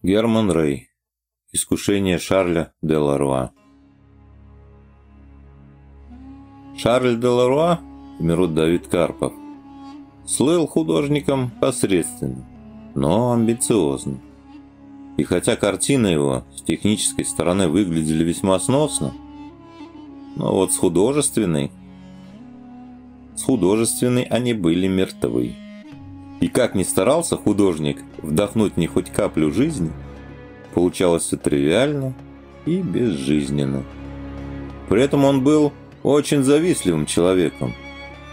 Герман Рей. Искушение Шарля де Ларуа. Шарль де Ларуа, в Давид Карпов, слыл художником посредственным, но амбициозным. И хотя картины его с технической стороны выглядели весьма сносно, но вот с художественной, с художественной они были мертвы. И как ни старался художник вдохнуть них хоть каплю жизни, получалось все тривиально и безжизненно. При этом он был очень завистливым человеком,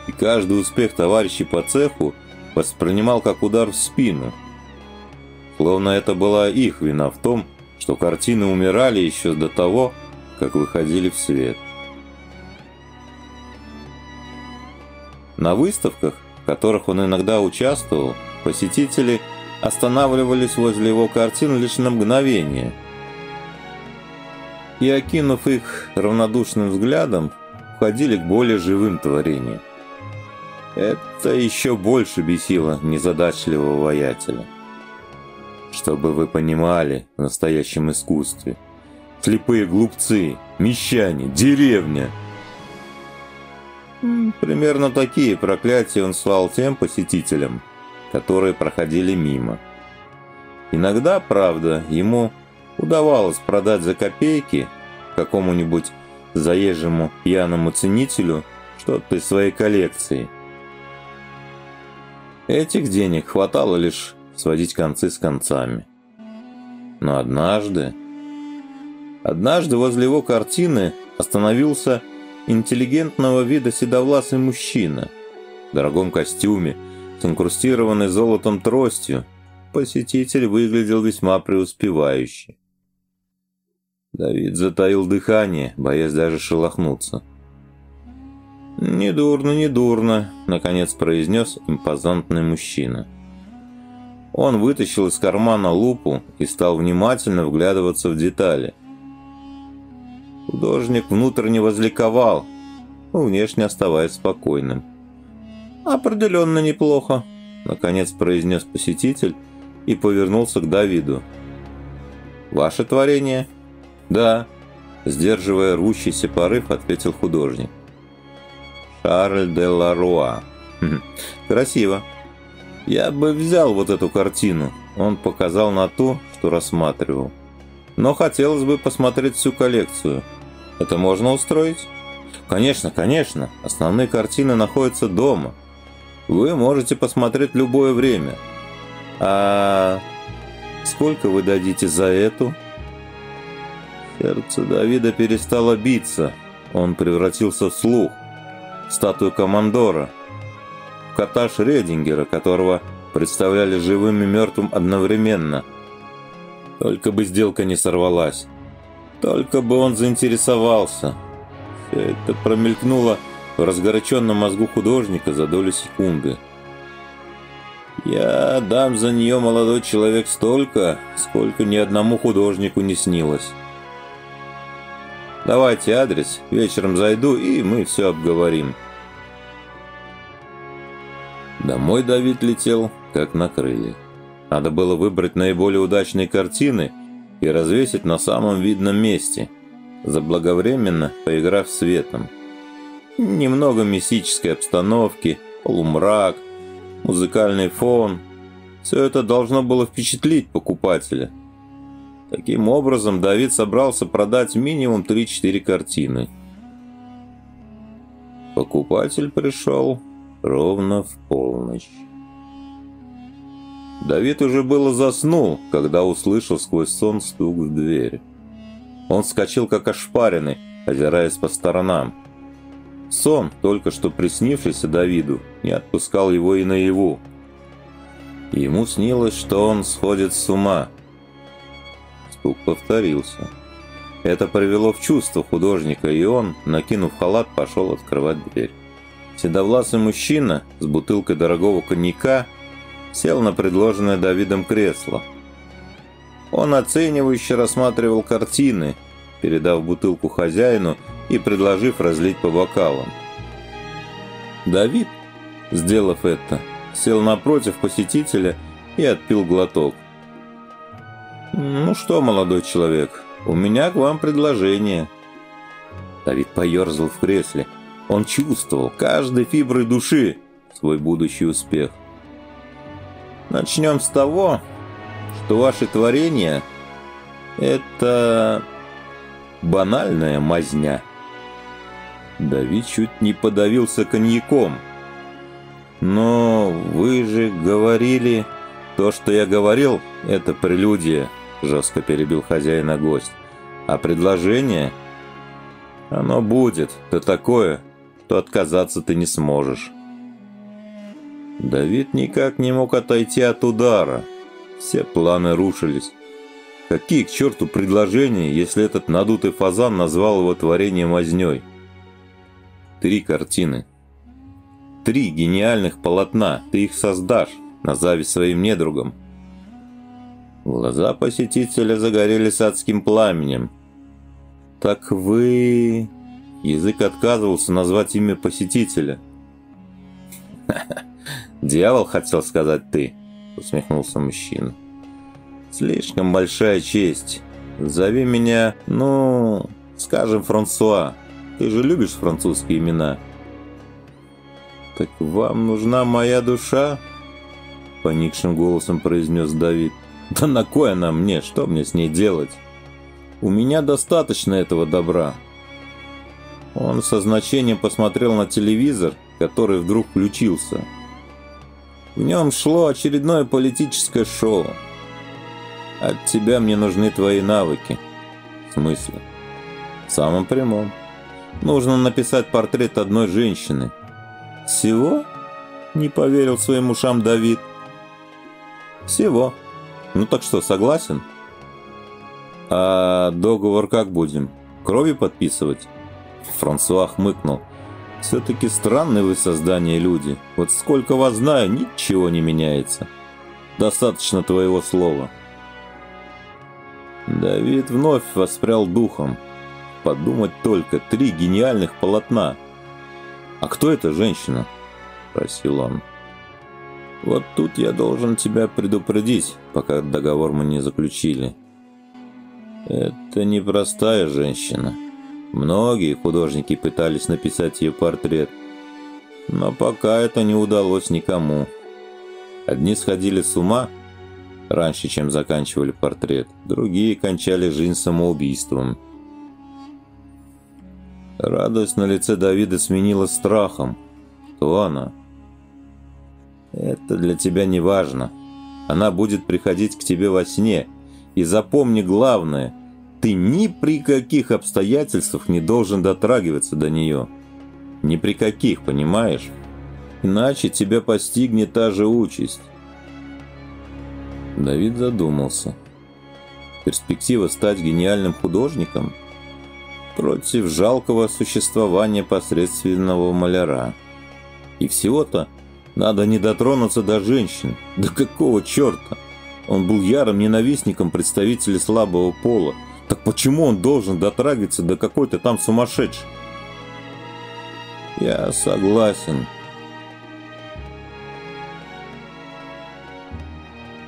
и каждый успех товарищей по цеху воспринимал как удар в спину. Словно это была их вина в том, что картины умирали еще до того, как выходили в свет. На выставках в которых он иногда участвовал, посетители останавливались возле его картин лишь на мгновение. И, окинув их равнодушным взглядом, входили к более живым творениям. Это еще больше бесило незадачливого воятеля. Чтобы вы понимали в настоящем искусстве. Слепые глупцы, мещане, деревня – Примерно такие проклятия он слал тем посетителям, которые проходили мимо. Иногда, правда, ему удавалось продать за копейки какому-нибудь заезжему пьяному ценителю что-то из своей коллекции. Этих денег хватало лишь сводить концы с концами. Но однажды... Однажды возле его картины остановился интеллигентного вида седовласый мужчина в дорогом костюме с инкрустированной золотом тростью. Посетитель выглядел весьма преуспевающе. Давид затаил дыхание, боясь даже шелохнуться. «Недурно, недурно», — наконец произнес импозантный мужчина. Он вытащил из кармана лупу и стал внимательно вглядываться в детали — Художник внутренне возликовал, но внешне оставаясь спокойным. «Определенно неплохо», — наконец произнес посетитель и повернулся к Давиду. «Ваше творение?» «Да», — сдерживая рвущийся порыв, ответил художник. «Шарль де Ларуа». «Хм, «Красиво. Я бы взял вот эту картину». Он показал на ту, что рассматривал. «Но хотелось бы посмотреть всю коллекцию». Это можно устроить? Конечно, конечно. Основные картины находятся дома. Вы можете посмотреть любое время. А сколько вы дадите за эту? Сердце Давида перестало биться. Он превратился в слух. статую командора. кота Шредингера, которого представляли живым и мертвым одновременно. Только бы сделка не сорвалась. Только бы он заинтересовался. Все это промелькнуло в разгоряченном мозгу художника за долю секунды. Я дам за нее, молодой человек, столько, сколько ни одному художнику не снилось. Давайте адрес, вечером зайду, и мы все обговорим. Домой Давид летел, как на крыльях. Надо было выбрать наиболее удачные картины – и развесить на самом видном месте, заблаговременно поиграв светом. Немного мистической обстановки, полумрак, музыкальный фон – все это должно было впечатлить покупателя. Таким образом, Давид собрался продать минимум 3-4 картины. Покупатель пришел ровно в полночь. Давид уже было заснул, когда услышал сквозь сон стук в дверь. Он вскочил как ошпаренный, озираясь по сторонам. Сон, только что приснившийся Давиду, не отпускал его и наяву. Ему снилось, что он сходит с ума. Стук повторился. Это привело в чувство художника, и он, накинув халат, пошел открывать дверь. Седовласый мужчина с бутылкой дорогого коньяка сел на предложенное Давидом кресло. Он оценивающе рассматривал картины, передав бутылку хозяину и предложив разлить по бокалам. Давид, сделав это, сел напротив посетителя и отпил глоток. «Ну что, молодой человек, у меня к вам предложение». Давид поерзал в кресле. Он чувствовал каждой фиброй души свой будущий успех. Начнем с того, что ваше творение — это банальная мазня. Давид чуть не подавился коньяком. Но вы же говорили... То, что я говорил, это прелюдия, жестко перебил хозяина гость. А предложение... Оно будет, то такое, то отказаться ты не сможешь. Давид никак не мог отойти от удара. Все планы рушились. Какие к черту предложения, если этот надутый фазан назвал его творением мазнёй? Три картины. Три гениальных полотна. Ты их создашь, назови своим недругом. Глаза посетителя загорелись адским пламенем. «Так вы...» Язык отказывался назвать имя посетителя. «Дьявол хотел сказать ты», — усмехнулся мужчина. «Слишком большая честь. Зови меня, ну, скажем, Франсуа. Ты же любишь французские имена». «Так вам нужна моя душа?» — поникшим голосом произнес Давид. «Да на кой она мне? Что мне с ней делать? У меня достаточно этого добра». Он со значением посмотрел на телевизор, который вдруг включился. В нем шло очередное политическое шоу. От тебя мне нужны твои навыки. В смысле? В самом прямом. Нужно написать портрет одной женщины. Всего? Не поверил своим ушам Давид. Всего. Ну так что, согласен? А договор как будем? Кровью подписывать? Франсуа хмыкнул. Все-таки странные вы создания люди. Вот сколько вас знаю, ничего не меняется. Достаточно твоего слова. Давид вновь воспрял духом. Подумать только, три гениальных полотна. «А кто эта женщина?» – спросил он. «Вот тут я должен тебя предупредить, пока договор мы не заключили. Это непростая женщина». Многие художники пытались написать ее портрет, но пока это не удалось никому. Одни сходили с ума раньше, чем заканчивали портрет, другие кончали жизнь самоубийством. Радость на лице Давида сменила страхом. Кто она? Это для тебя не важно. Она будет приходить к тебе во сне. И запомни главное – ты ни при каких обстоятельствах не должен дотрагиваться до нее. Ни при каких, понимаешь? Иначе тебя постигнет та же участь. Давид задумался. Перспектива стать гениальным художником против жалкого существования посредственного маляра. И всего-то надо не дотронуться до женщин. Да какого черта? Он был ярым ненавистником представителей слабого пола, так почему он должен дотрагиваться до какой-то там сумасшедшей? Я согласен.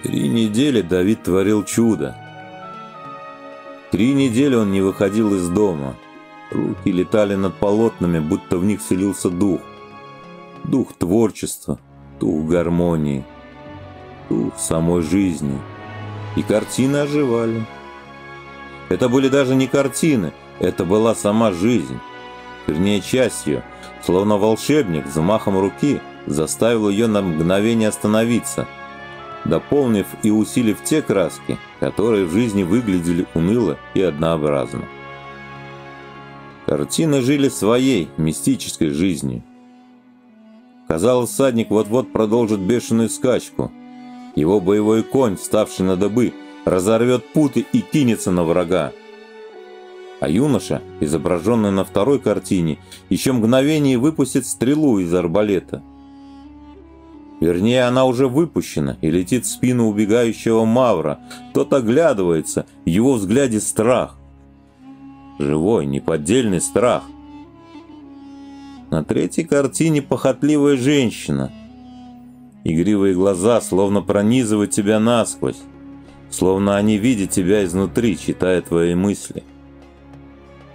Три недели Давид творил чудо. Три недели он не выходил из дома. Руки летали над полотнами, будто в них селился дух. Дух творчества, дух гармонии, дух самой жизни. И картины оживали. Это были даже не картины, это была сама жизнь. Вернее, часть ее, словно волшебник, замахом руки заставил ее на мгновение остановиться, дополнив и усилив те краски, которые в жизни выглядели уныло и однообразно. Картины жили своей, мистической жизнью. Казалось, садник вот-вот продолжит бешеную скачку. Его боевой конь, вставший на добы, разорвет путы и кинется на врага. А юноша, изображенный на второй картине, еще мгновение выпустит стрелу из арбалета. Вернее, она уже выпущена и летит в спину убегающего Мавра. Тот оглядывается, в его взгляде страх. Живой, неподдельный страх. На третьей картине похотливая женщина. Игривые глаза словно пронизывают тебя насквозь. Словно они видят тебя изнутри, читая твои мысли.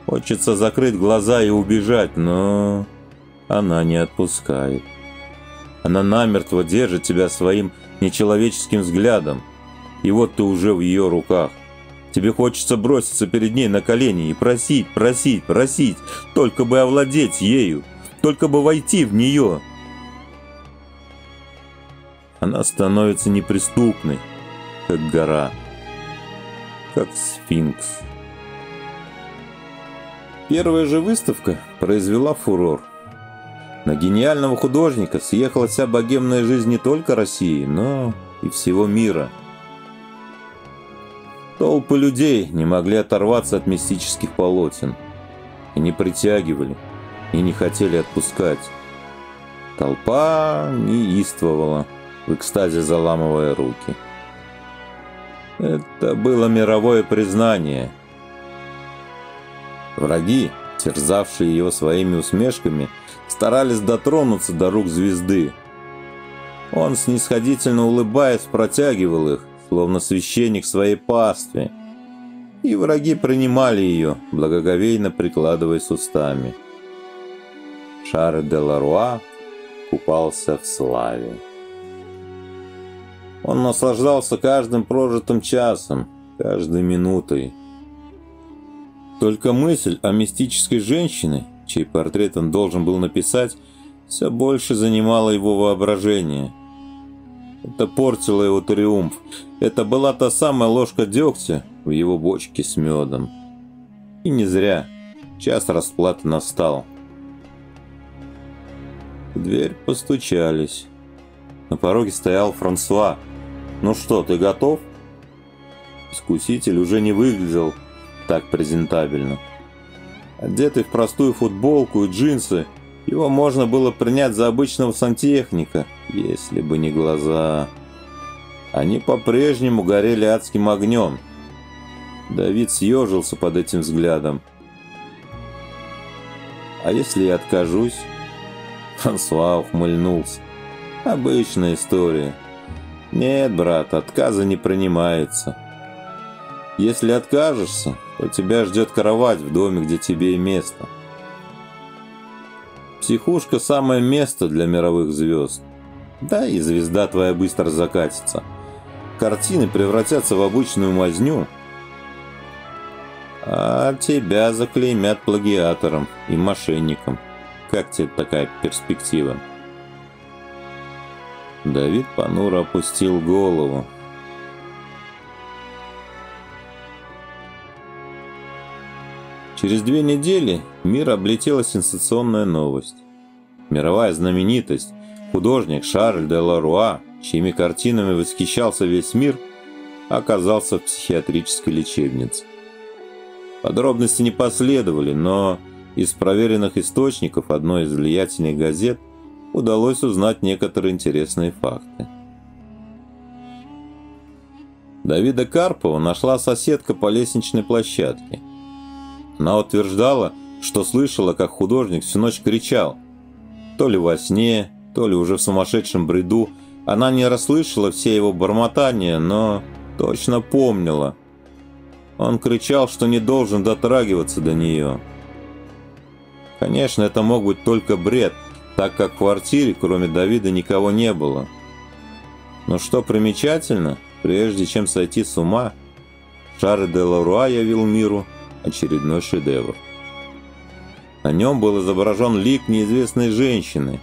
Хочется закрыть глаза и убежать, но она не отпускает. Она намертво держит тебя своим нечеловеческим взглядом, и вот ты уже в ее руках. Тебе хочется броситься перед ней на колени и просить, просить, просить, только бы овладеть ею, только бы войти в нее. Она становится неприступной, как гора, как сфинкс. Первая же выставка произвела фурор. На гениального художника съехала вся богемная жизнь не только России, но и всего мира. Толпы людей не могли оторваться от мистических полотен. И не притягивали, и не хотели отпускать. Толпа неистовала, в экстазе заламывая руки. Это было мировое признание. Враги, терзавшие его своими усмешками, старались дотронуться до рук звезды. Он, снисходительно улыбаясь, протягивал их, словно священник своей пастве, и враги принимали ее, благоговейно прикладываясь устами. Шарль де Ларуа купался в славе. Он наслаждался каждым прожитым часом, каждой минутой. Только мысль о мистической женщине, чей портрет он должен был написать, все больше занимала его воображение. Это портило его триумф. Это была та самая ложка дегтя в его бочке с медом. И не зря. Час расплаты настал. В дверь постучались. На пороге стоял Франсуа. «Ну что, ты готов?» Искуситель уже не выглядел так презентабельно. Одетый в простую футболку и джинсы, его можно было принять за обычного сантехника, если бы не глаза. Они по-прежнему горели адским огнем. Давид съежился под этим взглядом. «А если я откажусь?» Франсуа ухмыльнулся. «Обычная история. Нет, брат, отказа не принимается. Если откажешься, то тебя ждет кровать в доме, где тебе и место. Психушка – самое место для мировых звезд. Да, и звезда твоя быстро закатится. Картины превратятся в обычную мазню, а тебя заклеймят плагиатором и мошенником. Как тебе такая перспектива? Давид понуро опустил голову. Через две недели мир облетела сенсационная новость. Мировая знаменитость, художник Шарль де Ларуа, чьими картинами восхищался весь мир, оказался в психиатрической лечебнице. Подробности не последовали, но из проверенных источников одной из влиятельных газет – удалось узнать некоторые интересные факты. Давида Карпова нашла соседка по лестничной площадке. Она утверждала, что слышала, как художник всю ночь кричал. То ли во сне, то ли уже в сумасшедшем бреду. Она не расслышала все его бормотания, но точно помнила. Он кричал, что не должен дотрагиваться до нее. Конечно, это мог быть только бред – так как в квартире, кроме Давида, никого не было. Но что примечательно, прежде чем сойти с ума, Шарль де Ларуа явил миру очередной шедевр. На нем был изображен лик неизвестной женщины.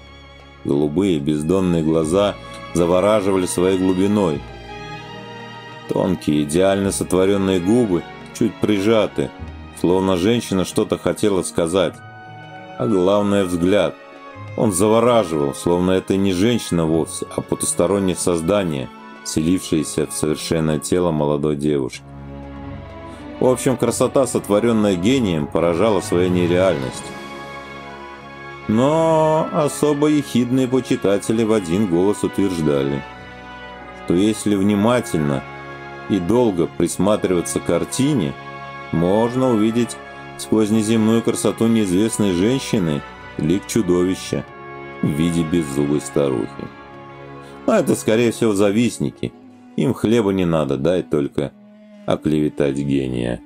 Голубые бездонные глаза завораживали своей глубиной. Тонкие, идеально сотворенные губы чуть прижаты, словно женщина что-то хотела сказать. А главное взгляд – он завораживал, словно это не женщина вовсе, а потустороннее создание, селившееся в совершенное тело молодой девушки. В общем, красота, сотворенная гением, поражала своей нереальностью. Но особо ехидные почитатели в один голос утверждали, что если внимательно и долго присматриваться к картине, можно увидеть сквозь неземную красоту неизвестной женщины – лик чудовища в виде беззубой старухи. Но это, скорее всего, завистники Им хлеба не надо, дай только оклеветать гения.